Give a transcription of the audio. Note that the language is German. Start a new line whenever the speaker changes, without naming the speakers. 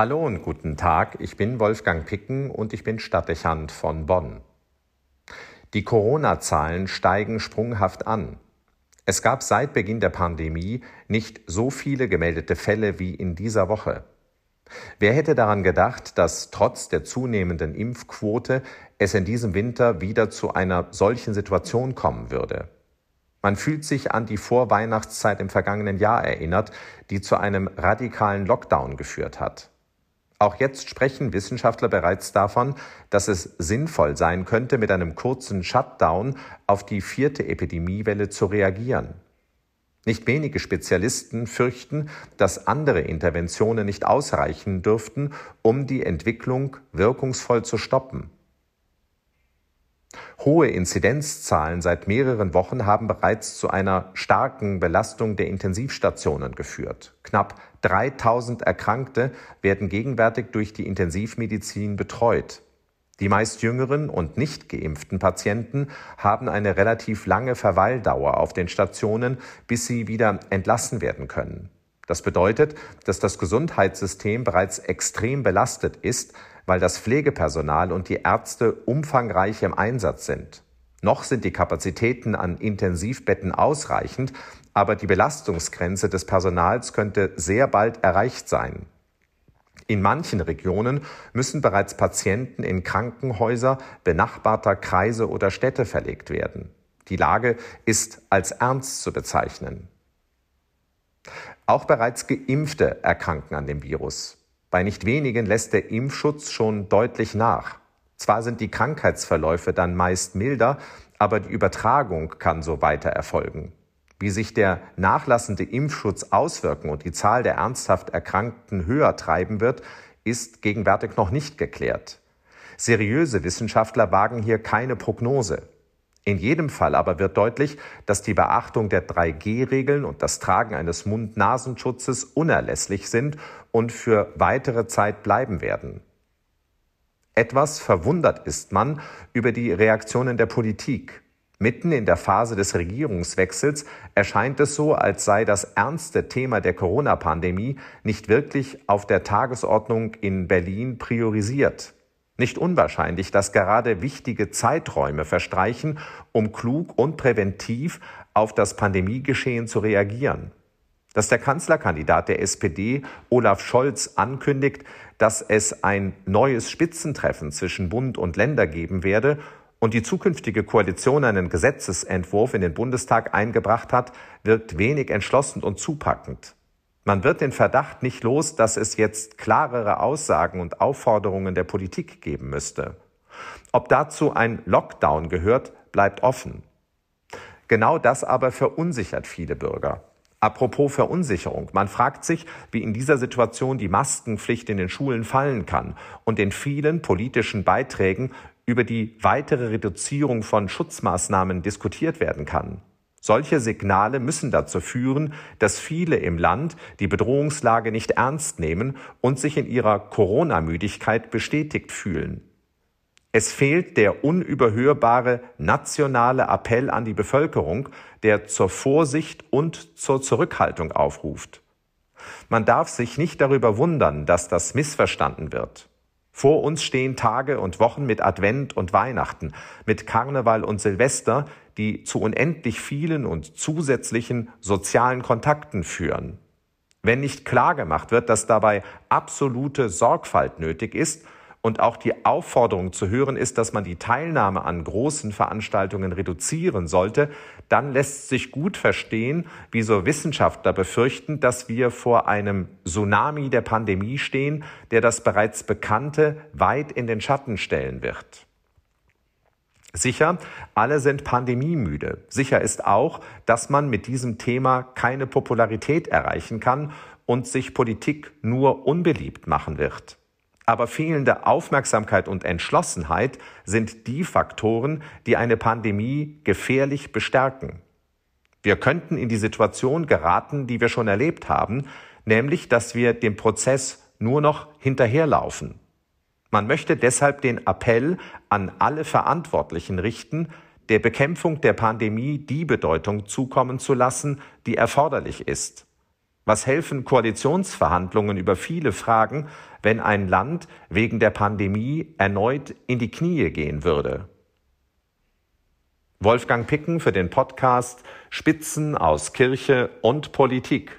Hallo und guten Tag, ich bin Wolfgang Picken und ich bin Stadtdechant von Bonn. Die Corona-Zahlen steigen sprunghaft an. Es gab seit Beginn der Pandemie nicht so viele gemeldete Fälle wie in dieser Woche. Wer hätte daran gedacht, dass trotz der zunehmenden Impfquote es in diesem Winter wieder zu einer solchen Situation kommen würde? Man fühlt sich an die Vorweihnachtszeit im vergangenen Jahr erinnert, die zu einem radikalen Lockdown geführt hat. Auch jetzt sprechen Wissenschaftler bereits davon, dass es sinnvoll sein könnte, mit einem kurzen Shutdown auf die vierte Epidemiewelle zu reagieren. Nicht wenige Spezialisten fürchten, dass andere Interventionen nicht ausreichen dürften, um die Entwicklung wirkungsvoll zu stoppen. Hohe Inzidenzzahlen seit mehreren Wochen haben bereits zu einer starken Belastung der Intensivstationen geführt. Knapp 3000 Erkrankte werden gegenwärtig durch die Intensivmedizin betreut. Die meist jüngeren und nicht geimpften Patienten haben eine relativ lange Verweildauer auf den Stationen, bis sie wieder entlassen werden können. Das bedeutet, dass das Gesundheitssystem bereits extrem belastet ist, weil das Pflegepersonal und die Ärzte umfangreich im Einsatz sind. Noch sind die Kapazitäten an Intensivbetten ausreichend, aber die Belastungsgrenze des Personals könnte sehr bald erreicht sein. In manchen Regionen müssen bereits Patienten in Krankenhäuser benachbarter Kreise oder Städte verlegt werden. Die Lage ist als ernst zu bezeichnen. Auch bereits Geimpfte erkranken an dem Virus. Bei nicht wenigen lässt der Impfschutz schon deutlich nach. Zwar sind die Krankheitsverläufe dann meist milder, aber die Übertragung kann so weiter erfolgen. Wie sich der nachlassende Impfschutz auswirken und die Zahl der ernsthaft Erkrankten höher treiben wird, ist gegenwärtig noch nicht geklärt. Seriöse Wissenschaftler wagen hier keine Prognose. In jedem Fall aber wird deutlich, dass die Beachtung der 3G-Regeln und das Tragen eines Mund-Nasenschutzes unerlässlich sind und für weitere Zeit bleiben werden. Etwas verwundert ist man über die Reaktionen der Politik. Mitten in der Phase des Regierungswechsels erscheint es so, als sei das ernste Thema der Corona-Pandemie nicht wirklich auf der Tagesordnung in Berlin priorisiert. Nicht unwahrscheinlich, dass gerade wichtige Zeiträume verstreichen, um klug und präventiv auf das Pandemiegeschehen zu reagieren. Dass der Kanzlerkandidat der SPD, Olaf Scholz, ankündigt, dass es ein neues Spitzentreffen zwischen Bund und Länder geben werde und die zukünftige Koalition einen Gesetzesentwurf in den Bundestag eingebracht hat, wirkt wenig entschlossen und zupackend. Man wird den Verdacht nicht los, dass es jetzt klarere Aussagen und Aufforderungen der Politik geben müsste. Ob dazu ein Lockdown gehört, bleibt offen. Genau das aber verunsichert viele Bürger. Apropos Verunsicherung. Man fragt sich, wie in dieser Situation die Maskenpflicht in den Schulen fallen kann und in vielen politischen Beiträgen über die weitere Reduzierung von Schutzmaßnahmen diskutiert werden kann. Solche Signale müssen dazu führen, dass viele im Land die Bedrohungslage nicht ernst nehmen und sich in ihrer Corona-Müdigkeit bestätigt fühlen. Es fehlt der unüberhörbare nationale Appell an die Bevölkerung, der zur Vorsicht und zur Zurückhaltung aufruft. Man darf sich nicht darüber wundern, dass das missverstanden wird. Vor uns stehen Tage und Wochen mit Advent und Weihnachten, mit Karneval und Silvester, die zu unendlich vielen und zusätzlichen sozialen Kontakten führen. Wenn nicht klargemacht wird, dass dabei absolute Sorgfalt nötig ist und auch die Aufforderung zu hören ist, dass man die Teilnahme an großen Veranstaltungen reduzieren sollte, dann lässt sich gut verstehen, wieso Wissenschaftler befürchten, dass wir vor einem Tsunami der Pandemie stehen, der das bereits Bekannte weit in den Schatten stellen wird. Sicher, alle sind pandemiemüde. Sicher ist auch, dass man mit diesem Thema keine Popularität erreichen kann und sich Politik nur unbeliebt machen wird. Aber fehlende Aufmerksamkeit und Entschlossenheit sind die Faktoren, die eine Pandemie gefährlich bestärken. Wir könnten in die Situation geraten, die wir schon erlebt haben, nämlich dass wir dem Prozess nur noch hinterherlaufen. Man möchte deshalb den Appell an alle Verantwortlichen richten, der Bekämpfung der Pandemie die Bedeutung zukommen zu lassen, die erforderlich ist. Was helfen Koalitionsverhandlungen über viele Fragen, wenn ein Land wegen der Pandemie erneut in die Knie gehen würde? Wolfgang Picken für den Podcast Spitzen aus Kirche und Politik.